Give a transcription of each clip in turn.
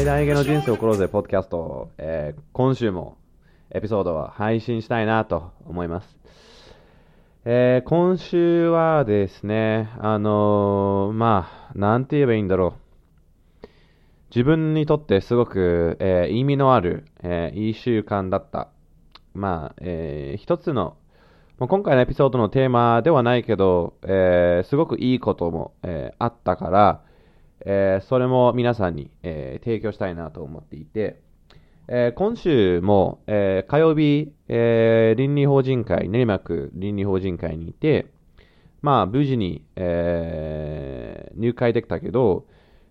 最大限の人生を送ろうぜポッドキャスト、えー今週もエピソードは配信したいなと思います。えー今週はですね、あのーまあ、なんて言えばいいんだろう。自分にとってすごく、えー意味のある、えーいい習慣だった。まあ、えー一つの、もう今回のエピソードのテーマではないけど、えすごくいいことも、えあったから、えーそれも皆さんに、えー提供したいなと思っていて、えー今週も、え火曜日、え倫理法人会、練馬区倫理法人会にいて、まあ、無事に、え入会できたけど、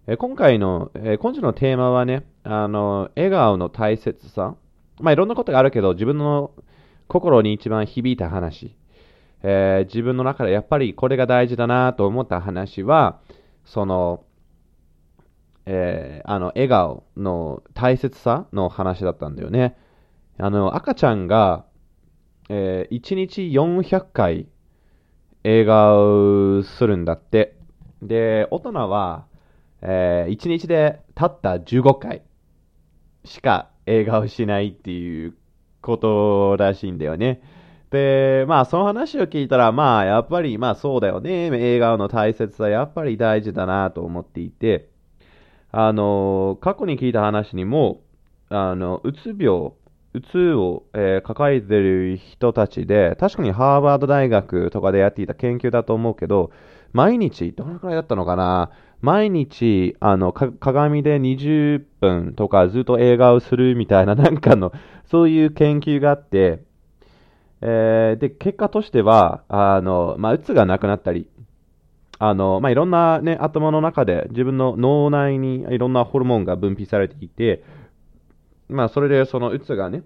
え今回の、え今週のテーマはね、あの、笑顔の大切さ。まあ、いろんなことがあるけど、自分の心に一番響いた話、え自分の中でやっぱりこれが大事だなと思った話は、その、えーあの、笑顔の大切さの話だったんだよね。あの、赤ちゃんが、え1日400回笑顔するんだって。で、大人は、え1日でたった15回しか笑顔しないっていうことらしいんだよね。で、まあ、その話を聞いたら、まあ、やっぱり、まあ、そうだよね。笑顔の大切さ、やっぱり大事だなと思っていて、あの、過去に聞いた話にも、あの、うつ病、うつを、えー抱えてる人たちで、確かにハーバード大学とかでやっていた研究だと思うけど、毎日、どのくらいだったのかな？毎日、あの、鏡で20分とかずっと笑顔するみたいな、なんかの、そういう研究があって、えーで、結果としては、あの、まあ、うつがなくなったり、あの、まあ、いろんなね、頭の中で自分の脳内にいろんなホルモンが分泌されていて、まあ、それでそのうつがね、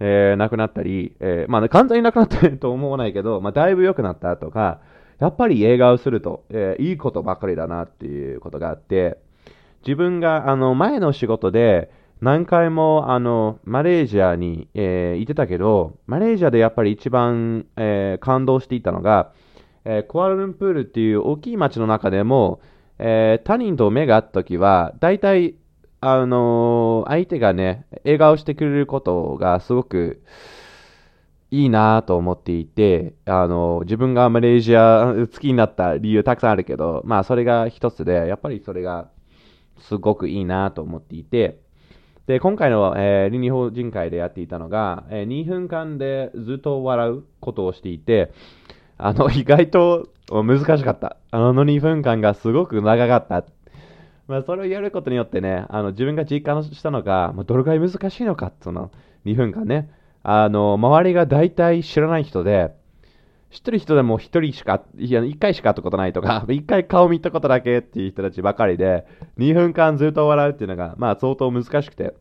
えーなくなったり、えーまあ、完全になくなったと思わないけど、まあ、だいぶ良くなったとか、やっぱり笑顔すると、えーいいことばかりだなっていうことがあって、自分があの前の仕事で何回もあのマレーシアに、えー行ってたけど、マレーシアでやっぱり一番、えー感動していたのが、えークアラルンプールっていう大きい街の中でも、えー他人と目が合ったときは、大体、あのー相手がね、笑顔してくれることがすごくいいなと思っていて、あの自分がマレーシア好きになった理由たくさんあるけど、まあそれが一つで、やっぱりそれがすごくいいなと思っていて、で、今回の、えー倫理法人会でやっていたのが、えー2分間でずっと笑うことをしていて、あの、意外と難しかった。あの2分間がすごく長かった。まあ、それをやることによってね、あの、自分が実感したのが、まあどれくらい難しいのか、その2分間ね。あの、周りが大体知らない人で、知ってる人でも一人しか、いや、一回しか会ったことないとか、一回顔見たことだけっていう人たちばかりで、2分間ずっと笑うっていうのが、まあ相当難しくて。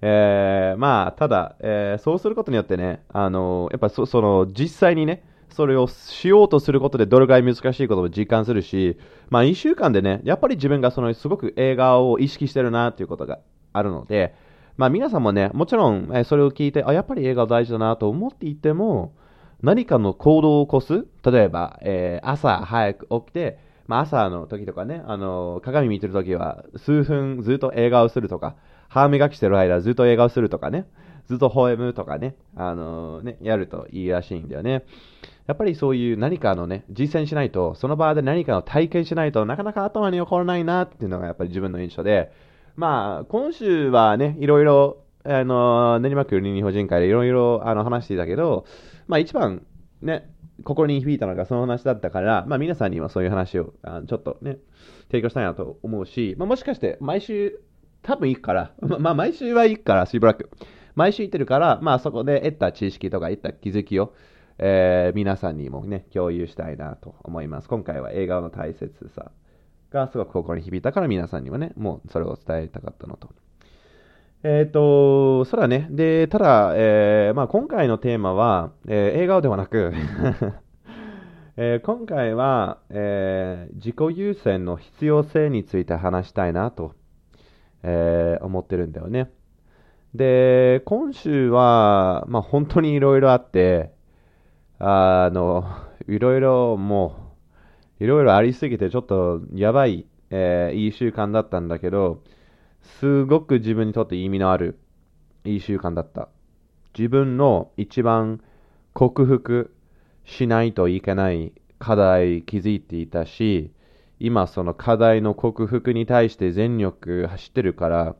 えーまあ、ただ、えーそうすることによってね、あのやっぱそその実際にね、それをしようとすることでどれくらい難しいことを実感するし、まあ、1週間でね、やっぱり自分がそのすごく映画を意識してるなっていうことがあるので、まあ、皆さんもね、もちろん、えーそれを聞いて、あ、やっぱり映画大事だなと思っていても、何かの行動を起こす、例えば、えー朝早く起きて、まあ、朝の時とかね、あの鏡見てる時は数分ずっと映画をするとか、歯磨きしてる間ずっと映画をするとかね、ずっと微笑むとかね、あのね、やるといいらしいんだよね。やっぱりそういう何かのね、実践しないと、その場で何かを体験しないとなかなか頭に残らないなっていうのがやっぱり自分の印象で、まあ、今週はね、いろいろ、あの、練馬区倫理法人会でいろいろあの話していたけど、まあ一番ね、心に響いたのがその話だったから、まあ皆さんにもそういう話をあちょっとね、提供したいなと思うし、まあもしかして毎週多分行くから、ままあ毎週は行くから、しばらく。毎週行ってるから、まあそこで得た知識とか得た気づきを、えー皆さんにもね、共有したいなと思います。今回は映画の大切さがすごく心に響いたから皆さんにもね、もうそれを伝えたかったのと。えっ、と、そうだね。で、ただ、えーまあ、今回のテーマは、えー映画ではなく、えー今回は、えー自己優先の必要性について話したいなと、えー思ってるんだよね。で、今週は、まあ、本当にいろいろあって、あの、いろいろもう、いろいろありすぎて、ちょっとやばい、えーいい習慣だったんだけど、すごく自分にとって意味のあるいい習慣だった。自分の一番克服しないといけない課題気づいていたし、今その課題の克服に対して全力走ってるから、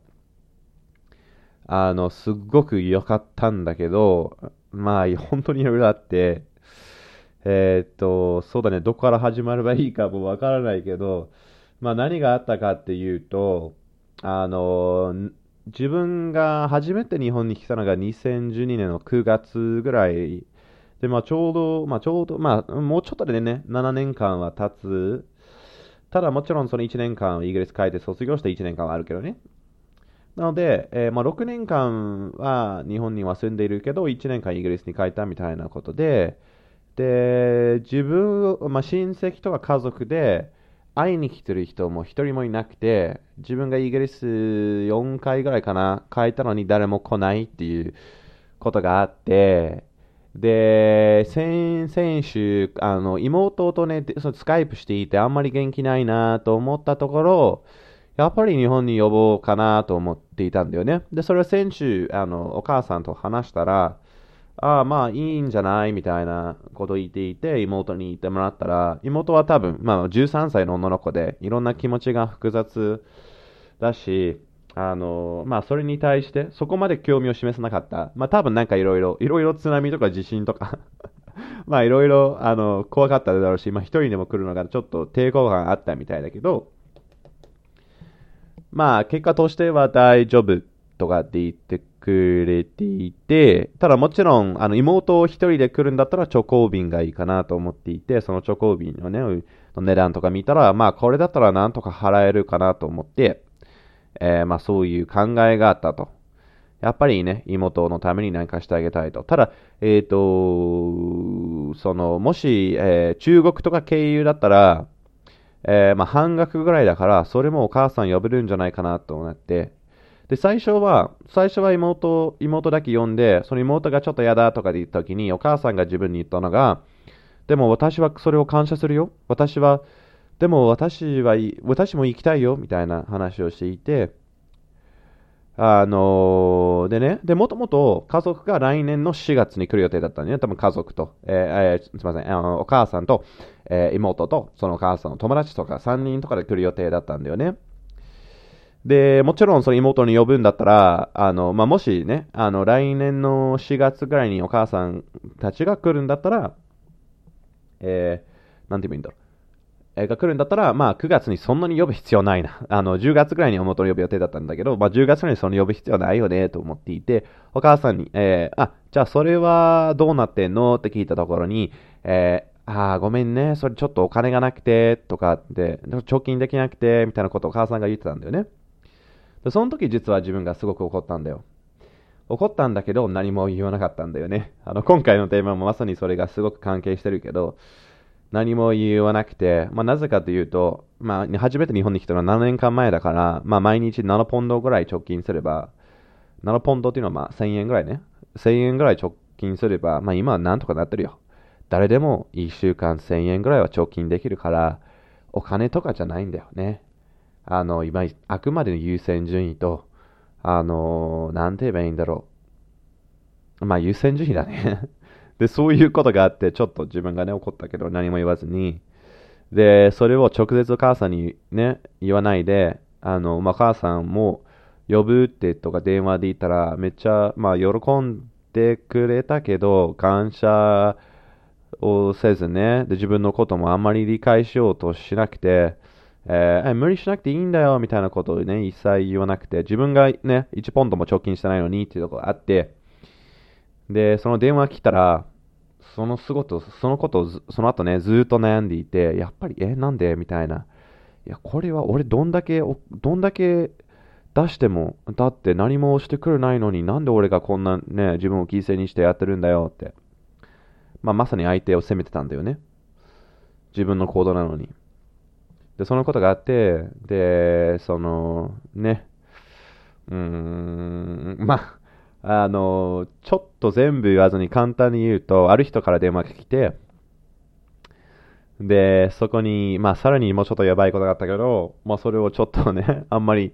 あの、すっごく良かったんだけど、まあ、本当にいろいろあって、えーっと、そうだね、どこから始まればいいかもわからないけど、まあ何があったかっていうと、あの、自分が初めて日本に来たのが2012年の9月ぐらいで、まあちょうど、まあちょうど、まあもうちょっとでね、7年間は経つ。ただもちろんその1年間イギリス帰って卒業して1年間はあるけどね。なので、えーまあ、6年間は日本には住んでいるけど、1年間イギリスに帰ったみたいなことで、で、自分、まあ、親戚とか家族で会いに来てる人も一人もいなくて、自分がイギリス4回ぐらいかな、帰ったのに誰も来ないっていうことがあって、で、先先週、あの妹とね、そのスカイプしていて、あんまり元気ないなと思ったところ、やっぱり日本に呼ぼうかなと思っていたんだよね。で、それは先週、あの、お母さんと話したら、ああ、まあいいんじゃないみたいなこと言っていて、妹に言ってもらったら、妹は多分、まあ13歳の女の子で、いろんな気持ちが複雑だし、あの、まあそれに対して、そこまで興味を示さなかった。まあ多分なんかいろいろ、いろいろ津波とか地震とか、まあいろいろ、あの、怖かっただろうし、まあ一人でも来るのがちょっと抵抗感あったみたいだけど、まあ結果としては大丈夫とかって言ってくれていて、ただもちろん、あの妹を一人で来るんだったらチョコ瓶がいいかなと思っていて、そのチョコ瓶のね、の値段とか見たら、まあこれだったらなんとか払えるかなと思って、えーまあそういう考えがあったと。やっぱりね、妹のために何かしてあげたいと。ただ、えっ、と、その、もし、えー中国とか経由だったら、えーまあ、半額ぐらいだから、それもお母さん呼べるんじゃないかなと思って。で、最初は、最初は妹、妹だけ呼んで、その妹がちょっと嫌だとかで言った時に、お母さんが自分に言ったのが、でも私はそれを感謝するよ。私は、でも私は、私も行きたいよ、みたいな話をしていて、あのーでね、で、もともと家族が来年の4月に来る予定だったんだよね。多分家族と、えーえーすみません、あのお母さんと、えー妹と、そのお母さんの友達とか3人とかで来る予定だったんだよね。で、もちろんその妹に呼ぶんだったら、あの、まあ、もしね、あの、来年の4月ぐらいにお母さんたちが来るんだったら、えー、なんて言えばいいんだろう。が来るんだったら、まあ、9月にそんなに呼ぶ必要ないな。あの、10月ぐらいに妹を呼ぶ予定だったんだけど、まあ、10月ぐらいにその呼ぶ必要ないよね、と思っていて、お母さんに、えーあ、じゃあそれはどうなってんの？って聞いたところに、えーあごめんね、それちょっとお金がなくて、とかって、貯金できなくて、みたいなことをお母さんが言ってたんだよね。で、その時実は自分がすごく怒ったんだよ。怒ったんだけど、何も言わなかったんだよね。あの、今回のテーマもまさにそれがすごく関係してるけど、何も言わなくて、まあ、なぜかというと、まあ、初めて日本に来たのは7年間前だから、まあ、毎日7ポンドぐらい貯金すれば、7ポンドっていうのはまあ1000円ぐらいね。1000円ぐらい貯金すれば、まあ今はなんとかなってるよ。誰でも1週間1000円ぐらいは貯金できるから、お金とかじゃないんだよね。あの、今、あくまでの優先順位と、あの、なんて言えばいいんだろう。まあ優先順位だね。で、そういうことがあって、ちょっと自分がね、怒ったけど何も言わずに、で、それを直接お母さんにね、言わないで、あの、まあ、母さんも呼ぶってとか電話で言ったら、めっちゃ、まあ、喜んでくれたけど、感謝をせずね、で、自分のこともあんまり理解しようとしなくて、えー無理しなくていいんだよ、みたいなことをね、一切言わなくて、自分がね、1ポンドも貯金してないのにっていうところがあって、で、その電話来たら、そのすごと、そのことをその後ね、ずっと悩んでいて、やっぱり、え、なんで？みたいな。いや、これは俺どんだけ、どんだけ出しても、だって何もしてくれないのになんで俺がこんなね、自分を犠牲にしてやってるんだよって。まあ、まさに相手を責めてたんだよね。自分の行動なのに。で、そのことがあって、で、その、ね、うーん、まあ、あの、ちょっと全部言わずに簡単に言うと、ある人から電話が来て、で、そこに、まあ、さらにもうちょっとやばいことがあったけど、まあ、それをちょっとね、あんまり、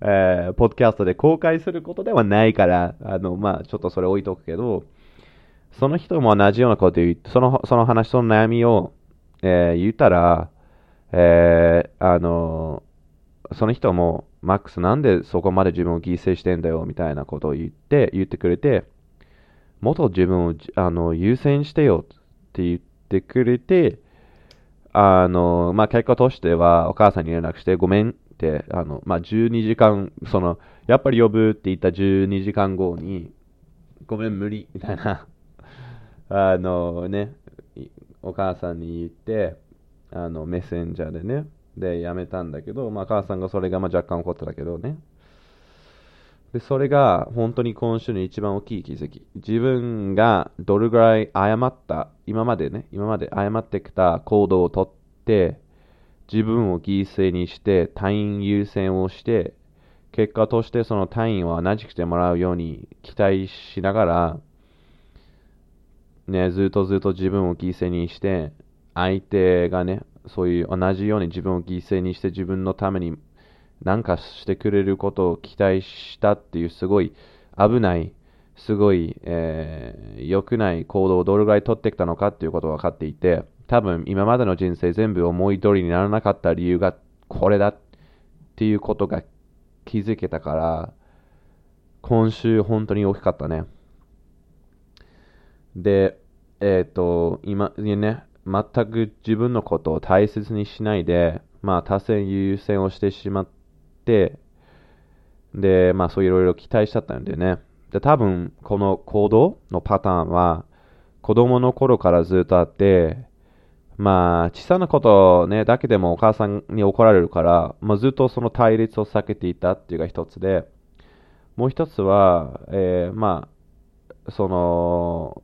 えー、ポッドキャストで公開することではないから、あの、まあ、ちょっとそれ置いとくけど、その人も同じようなこと言って、その、その話、その悩みを、えー、言ったら、えー、あの、その人も、マックスなんでそこまで自分を犠牲してんだよ、みたいなことを言って、言ってくれて、もっと自分をあの優先してよって言ってくれて、あの、まあ、結果としてはお母さんに連絡してごめんって、あの、まあ、12時間、その、やっぱり呼ぶって言った12時間後に、ごめん、無理、みたいな、あのね、お母さんに言って、あの、メッセンジャーでね、で、やめたんだけど、まあ、母さんがそれがまあ若干怒ってたけどね、で、それが本当に今週の一番大きい気づき。自分がどれぐらい誤った、今までね、今まで誤ってきた行動をとって、自分を犠牲にして、隊員優先をして、結果としてその隊員を同じくしてもらうように期待しながら、ね、ずっとずっと自分を犠牲にして、相手がね、そういう同じように自分を犠牲にして自分のためになんかしてくれることを期待したっていうすごい危ない、すごい、えー、良くない行動をどれぐらい取ってきたのかっていうことが分かっていて、多分今までの人生全部思い通りにならなかった理由がこれだっていうことが気づけたから、今週本当に大きかったね。で、えっ、ー、と、今ね、全く自分のことを大切にしないで、まあ、多線優先をしてしまって、で、まあそういろいろ期待しちゃったんでね。で、多分この行動のパターンは子供の頃からずっとあって、まあ小さなことね、だけでもお母さんに怒られるから、まあ、ずっとその対立を避けていたっていうのが一つで、もう一つは、えー、まあ、その、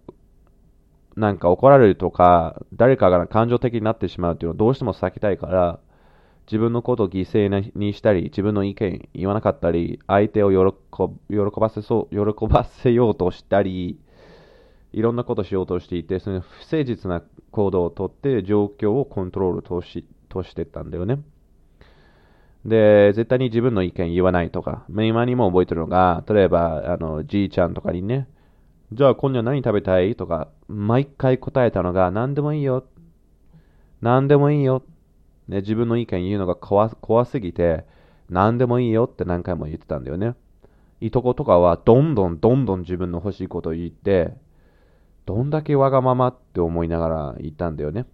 なんか怒られるとか、誰かが感情的になってしまうっていうのをどうしても避けたいから、自分のことを犠牲にしたり、自分の意見言わなかったり、相手を喜ばせそう喜ばせようとしたり、いろんなことをしようとしていて、その不誠実な行動をとって状況をコントロールとしとしてたんだよね。で、絶対に自分の意見言わないとか、今にも覚えてるのが、例えば、あの、じいちゃんとかにね、じゃあ今夜何食べたい？とか、毎回答えたのが、何でもいいよ。何でもいいよ。ね、自分の意見言うのが怖怖すぎて、何でもいいよって何回も言ってたんだよね。いとことかはどんどんどんどん自分の欲しいことを言って、どんだけわがままって思いながら言ったんだよね。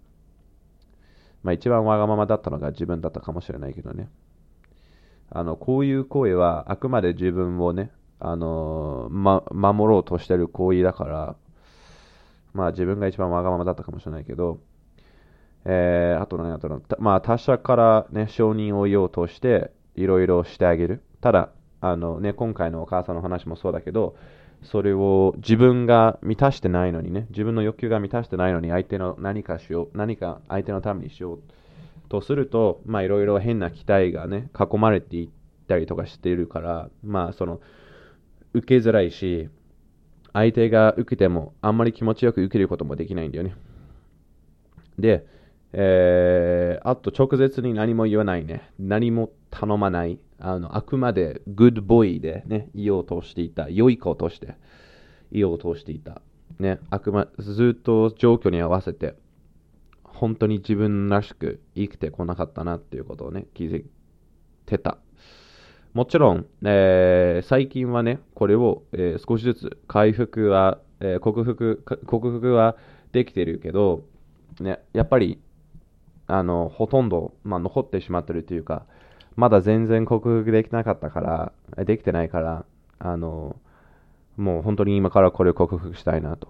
まあ一番わがままだったのが自分だったかもしれないけどね。あの、こういう行為はあくまで自分をね、あのま、守ろうとしてる行為だから、まあ自分が一番わがままだったかもしれないけど、えー、あと何やったの？まあ、他者からね、承認を得ようとして、いろいろしてあげる。ただ、あのね、今回のお母さんの話もそうだけど、それを自分が満たしてないのにね、自分の欲求が満たしてないのに、相手の何かしよう、何か相手のためにしようとすると、まあ、いろいろ変な期待がね、囲まれていったりとかしているから、まあ、その、受けづらいし、相手が受けても、あんまり気持ちよく受けることもできないんだよね。で、えー、あと直接に何も言わないね。何も頼まない。あの、あくまで good boy でね、言おうとしていた。良い子として言おうとしていた。ね、あくま、ずっと状況に合わせて、本当に自分らしく生きてこなかったなっていうことをね、気づいてた。もちろん、えー、最近はね、これを、えー、少しずつ回復は、えー、克服、克服はできてるけど、ね、やっぱりあの、ほとんど、まあ、残ってしまってるというか、まだ全然克服できなかったから、できてないから、あの、もう本当に今からこれを克服したいなと。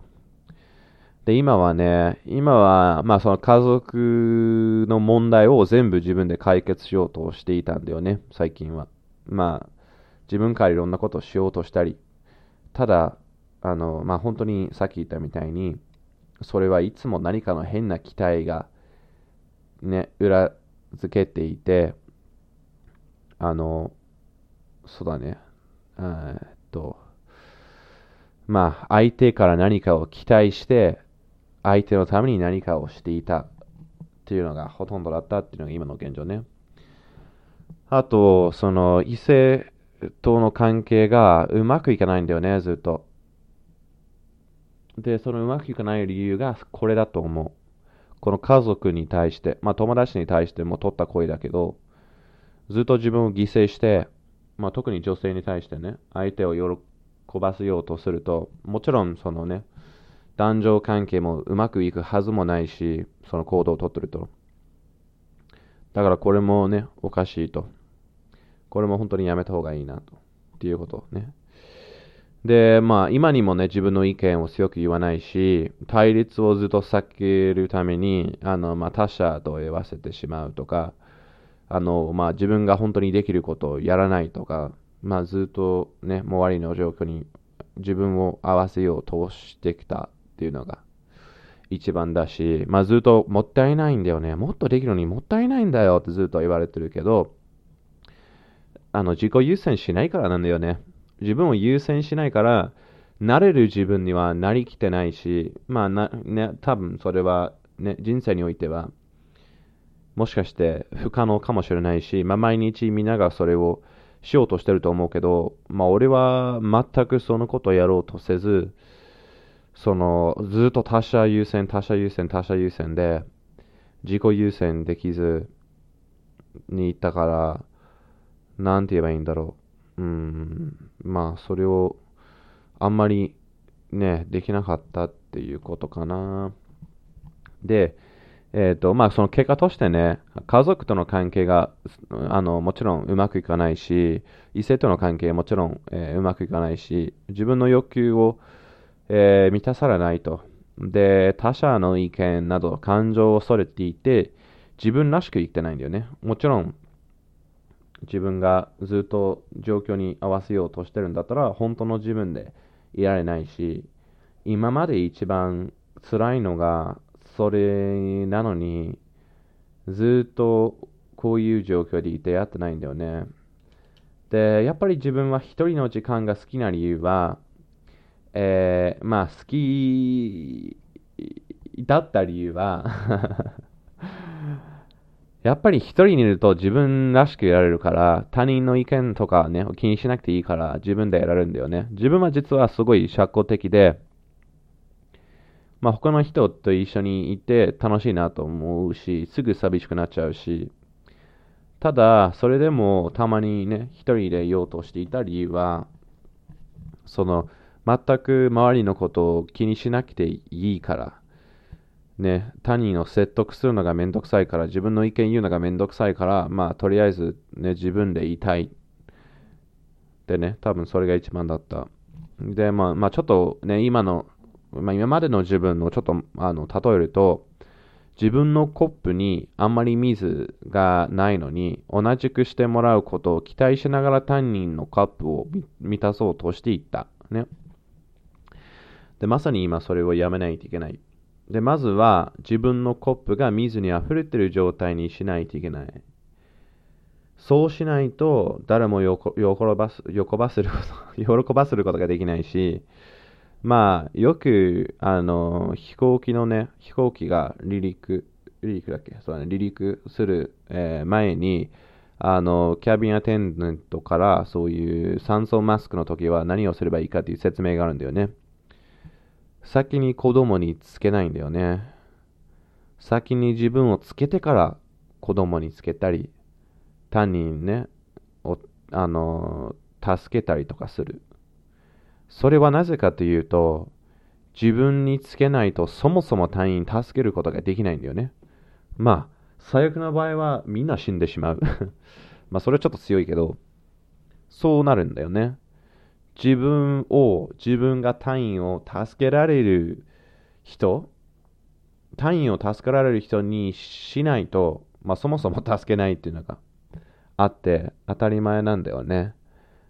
で、今はね、今は、まあその家族の問題を全部自分で解決しようとしていたんだよね、最近は。まあ、自分からいろんなことをしようとしたり、ただ、あの、まあ本当にさっき言ったみたいに、それはいつも何かの変な期待がね、裏付けていて、あの、そうだね、えっと、まあ、相手から何かを期待して、相手のために何かをしていたっっていうのがほとんどだったっていうのが今の現状ね。あと、その異性との関係がうまくいかないんだよね、ずっと。で、そのうまくいかない理由がこれだと思う。この家族に対して、まあ友達に対しても取った声だけど、ずっと自分を犠牲して、まあ特に女性に対してね、相手を喜ばせようとすると、もちろんそのね、男女関係もうまくいくはずもないし、その行動をとってると。だからこれもね、おかしいと。これも本当にやめた方がいいなと。っていうことね。で、まあ、今にもね、自分の意見を強く言わないし、対立をずっと避けるために、あの、まあ、他者と言わせてしまうとか、あの、まあ、自分が本当にできることをやらないとか、まあ、ずっとね、周りの状況に自分を合わせようとしてきたっていうのが一番だし、まあ、ずっともったいないんだよね。もっとできるのにもったいないんだよってずっと言われてるけど、あの、自己優先しないからなんだよね。自分を優先しないから、なれる自分にはなりきてないし、まあな、ね、多分それは、ね、人生においては、もしかして不可能かもしれないし、まあ、毎日みんながそれをしようとしてると思うけど、まあ、俺は全くそのことをやろうとせず、その、ずっと他者優先、他者優先、他者優先で、自己優先できずにいったから、なんて言えばいいんだろう。うん、まあ、それをあんまりね、できなかったっていうことかな。で、えっ、ー、と、まあ、その結果としてね、家族との関係が、あの、もちろんうまくいかないし、異性との関係もちろん、えー、うまくいかないし、自分の欲求を、えー、満たされないと。で、他者の意見など感情を恐れていて、自分らしく生きてないんだよね。もちろん、自分がずっと状況に合わせようとしてるんだったら、本当の自分でいられないし、今まで一番辛いのがそれなのに、ずっとこういう状況でいてやってないんだよね。で、やっぱり自分は一人の時間が好きな理由は、えー、まあ好きだった理由は やっぱり一人にいると自分らしくやられるから、他人の意見とかね、気にしなくていいから自分でやられるんだよね。自分は実はすごい社交的で、まあ他の人と一緒にいて楽しいなと思うし、すぐ寂しくなっちゃうし、ただ、それでもたまにね、一人でいようとしていた理由は、その、全く周りのことを気にしなくていいから、ね、他人を説得するのがめんどくさいから、自分の意見言うのがめんどくさいから、まあ、とりあえず、ね、自分で言いたい。でね、多分それが一番だった。で、まあ、まあ、ちょっとね、今の、まあ、今までの自分のちょっと、あの、例えると、自分のコップにあんまり水がないのに、同じくしてもらうことを期待しながら他人のカップを満たそうとしていった。ね。で、まさに今それをやめないといけない。で、まずは自分のコップが水に溢れてる状態にしないといけない。そうしないと誰も喜ばす喜ばせること 喜ばせることができないし、まあ、よく、あの、飛行機のね、飛行機が離陸、離陸だっけ？そうだね、離陸する、えー、前に、あの、キャビンアテンデントからそういう酸素マスクの時は何をすればいいかという説明があるんだよね。先に子供につけないんだよね。先に自分をつけてから子供につけたり、他人ね、をあの助けたりとかする。それはなぜかというと、自分につけないとそもそも他人助けることができないんだよね。まあ、最悪の場合はみんな死んでしまう。まあ、それはちょっと強いけど、そうなるんだよね。自分を、自分が他人を助けられる人、他人を助けられる人にしないと、まあそもそも助けないっていうのがあって当たり前なんだよね。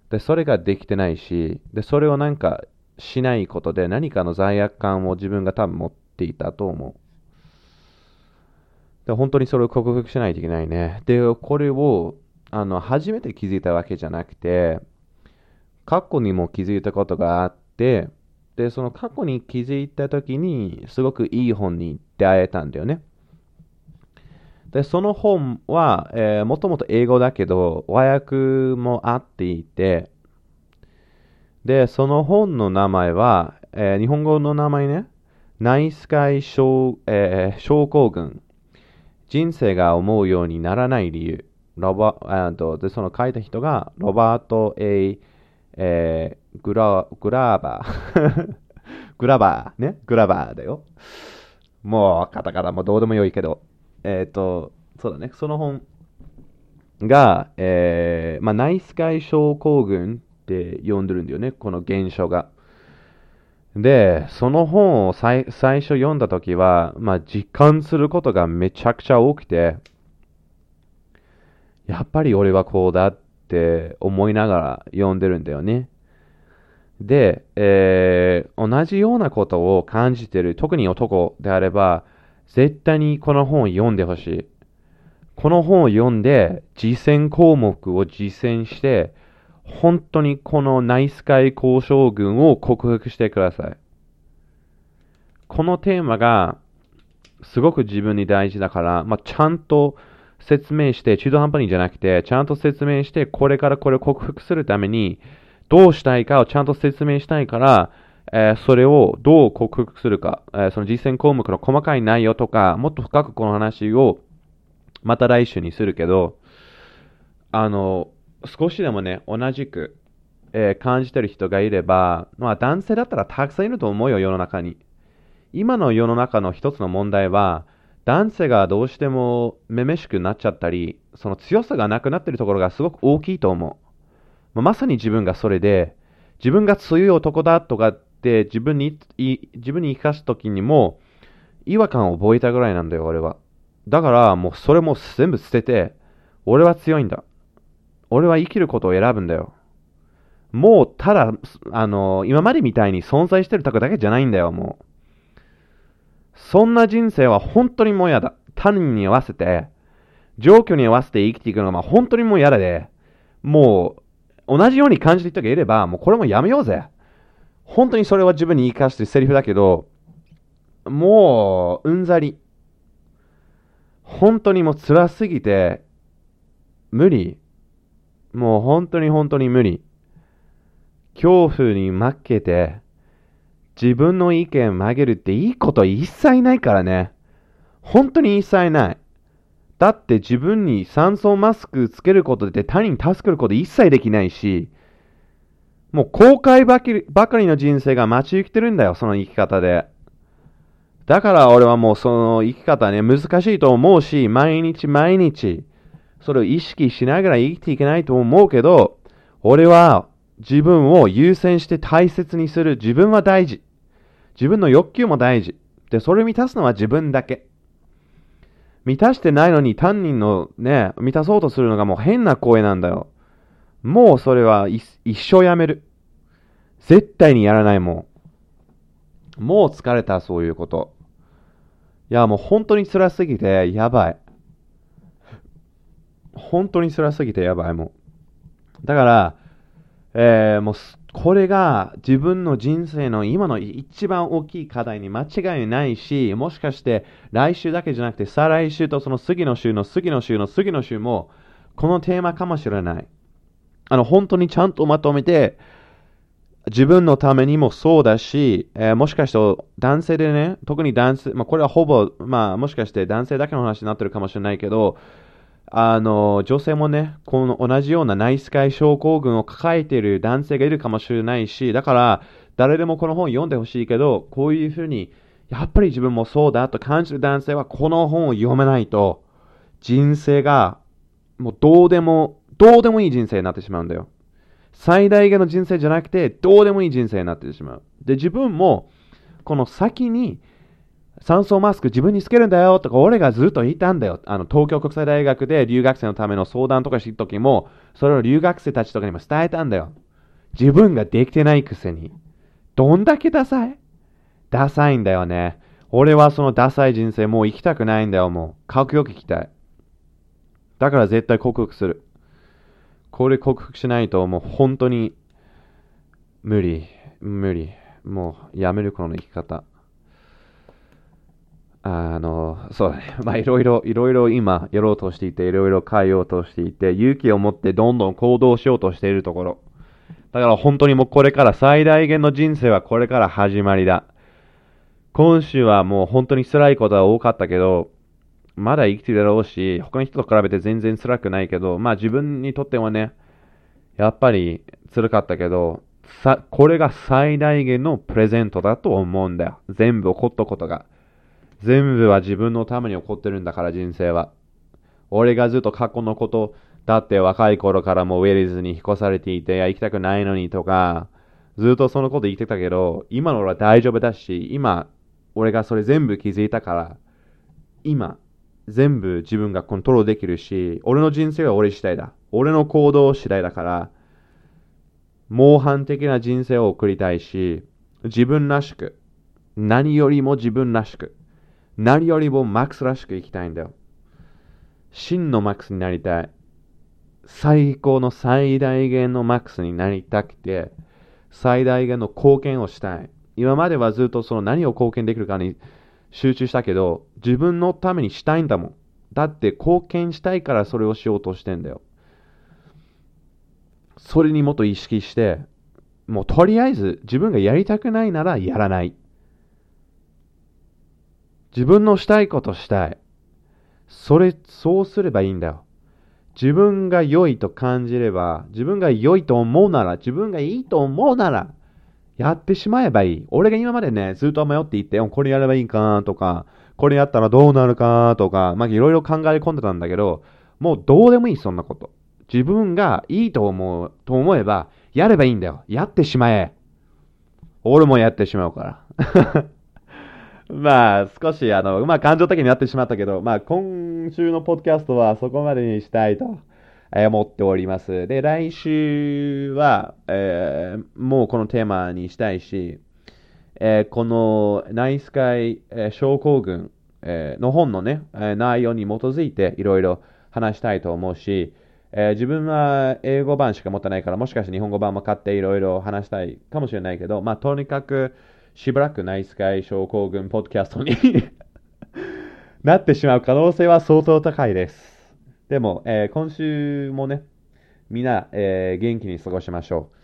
で、それができてないし、で、それをなんかしないことで何かの罪悪感を自分が多分持っていたと思う。で、本当にそれを克服しないといけないね。で、これを、あの、初めて気づいたわけじゃなくて、過去にも気づいたことがあって、で、その過去に気づいた時に、すごくいい本に出会えたんだよね。で、その本は、えー、もともと英語だけど、和訳もあっていて、で、その本の名前は、えー、日本語の名前ね、ナイスカイ症,、えー、症候群。人生が思うようにならない理由。ロバあとで、その書いた人が、ロバート・ A・ えー、グラグラーバー。グラバー。ね。グラバーだよ。もう、カタカタもどうでもよいけど。えっ、ー、と、そうだね。その本が、えー、まあ、ナイスカイ症候群って呼んでるんだよね。この現象が。で、その本を最最初読んだときは、まあ、実感することがめちゃくちゃ多くて、やっぱり俺はこうだっって思いながら読んでるんだよね。で、えー、同じようなことを感じてる、特に男であれば、絶対にこの本を読んでほしい。この本を読んで、実践項目を実践して、本当にこのナイスカイ交渉軍を克服してください。このテーマがすごく自分に大事だから、まあ、ちゃんと説明して、中途半端にじゃなくて、ちゃんと説明して、これからこれを克服するために、どうしたいかをちゃんと説明したいから、えー、それをどう克服するか、えー、その実践項目の細かい内容とか、もっと深くこの話をまた来週にするけど、あの、少しでもね、同じく、えー、感じてる人がいれば、まあ男性だったらたくさんいると思うよ、世の中に。今の世の中の一つの問題は、男性がどうしてもめめしくなっちゃったり、その強さがなくなってるところがすごく大きいと思う。ま、さに自分がそれで、自分が強い男だとかって自分に、自分に生かすときにも違和感を覚えたぐらいなんだよ、俺は。だからもうそれも全部捨てて、俺は強いんだ。俺は生きることを選ぶんだよ。もう、ただ、あの、今までみたいに存在してるタクだけじゃないんだよ、もう。そんな人生は本当にもう嫌だ。他人に合わせて、状況に合わせて生きていくのが、本当にもう嫌で、もう、同じように感じている人がいれば、もうこれもやめようぜ。本当にそれは自分に言い返してるセリフだけど、もう、うんざり。本当にもう辛すぎて、無理。もう本当に本当に無理。恐怖に負けて、自分の意見曲げるっていいこと一切ないからね。本当に一切ない。だって自分に酸素マスクつけることで他人助けること一切できないし、もう後悔ばかりの人生が待ち受けてるんだよ、その生き方で。だから俺はもうその生き方ね、難しいと思うし、毎日毎日、それを意識しながら生きていけないと思うけど、俺は自分を優先して大切にする。自分は大事。自分の欲求も大事。で、それを満たすのは自分だけ。満たしてないのに他人のね、満たそうとするのがもう変な声なんだよ。もうそれは一生やめる。絶対にやらないもん。もう疲れた、そういうこと。いや、もう本当に辛すぎて、やばい。本当に辛すぎてやばいもん。だから、えー、もう、これが自分の人生の今の一番大きい課題に間違いないし、もしかして来週だけじゃなくて再来週とその次の週の次の週の次の週もこのテーマかもしれない。あの、本当にちゃんとまとめて、自分のためにもそうだし、えー、もしかして男性でね、特に男性、まあ、これはほぼ、まあ、もしかして男性だけの話になってるかもしれないけど、あの、女性もね、この同じようなナイスカイ症候群を抱えている男性がいるかもしれないし、だから、誰でもこの本読んでほしいけど、こういうふうに、やっぱり自分もそうだと感じる男性は、この本を読めないと、人生が、もうどうでも、どうでもいい人生になってしまうんだよ。最大限の人生じゃなくて、どうでもいい人生になってしまう。で、自分も、この先に、酸素マスク自分につけるんだよとか俺がずっと言ったんだよ。あの、東京国際大学で留学生のための相談とかした時も、それを留学生たちとかにも伝えたんだよ。自分ができてないくせに。どんだけダサい？ダサいんだよね。俺はそのダサい人生もう生きたくないんだよ、もう。かっこよく生きたい。だから絶対克服する。これ克服しないともう本当に無理。無理。もうやめるこの生き方。あの、そうだね。まあ、いろいろ、いろいろ今、やろうとしていて、いろいろ変えようとしていて、勇気を持ってどんどん行動しようとしているところ。だから本当にもうこれから最大限の人生はこれから始まりだ。今週はもう本当に辛いことは多かったけど、まだ生きてるだろうし、他の人と比べて全然辛くないけど、まあ自分にとってはね、やっぱり辛かったけど、さ、これが最大限のプレゼントだと思うんだよ。全部起こったことが。全部は自分のために起こってるんだから人生は。俺がずっと過去のことだって若い頃からもウェリズに引っ越されていて、行きたくないのにとか、ずっとそのこと言ってたけど、今の俺は大丈夫だし、今、俺がそれ全部気づいたから、今、全部自分がコントロールできるし、俺の人生は俺次第だ。俺の行動次第だから、模範的な人生を送りたいし、自分らしく、何よりも自分らしく、何よりもマックスらしく生きたいんだよ。真のマックスになりたい。最高の最大限のマックスになりたくて、最大限の貢献をしたい。今まではずっとその何を貢献できるかに集中したけど、自分のためにしたいんだもん。だって貢献したいからそれをしようとしてんだよ。それにもっと意識して、もうとりあえず自分がやりたくないならやらない。自分のしたいことしたい。それ、そうすればいいんだよ。自分が良いと感じれば、自分が良いと思うなら、自分がいいと思うなら、やってしまえばいい。俺が今までね、ずっと迷っていて、これやればいいかとか、これやったらどうなるかとか、まあいろいろ考え込んでたんだけど、もうどうでもいい、そんなこと。自分がいいと思う、と思えば、やればいいんだよ。やってしまえ。俺もやってしまうから。まあ、少し、あの、まあ、感情的になってしまったけど、まあ、今週のポッドキャストはそこまでにしたいと思っております。で、来週は、えー、もうこのテーマにしたいし、えー、このナイスカイ、え、症候群、え、の本のね、え内容に基づいていろいろ話したいと思うし、え自分は英語版しか持ってないから、もしかして日本語版も買っていろいろ話したいかもしれないけど、まあ、とにかく、しばらくナイスカイ症候群ポッドキャストに なってしまう可能性は相当高いです。でも、えー、今週もね、みんな、えー、元気に過ごしましょう。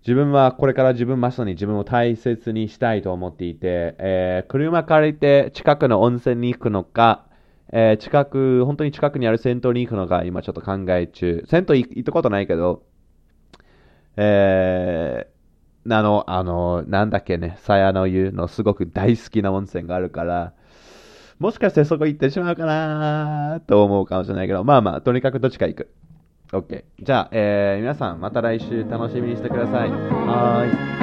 自分はこれから自分まさに自分を大切にしたいと思っていて、えー、車借りて近くの温泉に行くのか、えー、近く、本当に近くにある銭湯に行くのか、今ちょっと考え中。銭湯行ったことないけど、えあの、あの、なんだっけね、さやの湯のすごく大好きな温泉があるから、もしかしてそこ行ってしまうかなと思うかもしれないけど、まあまあ、とにかくどっちか行く。OK。じゃあ、えー、皆さん、また来週楽しみにしてください。はーい。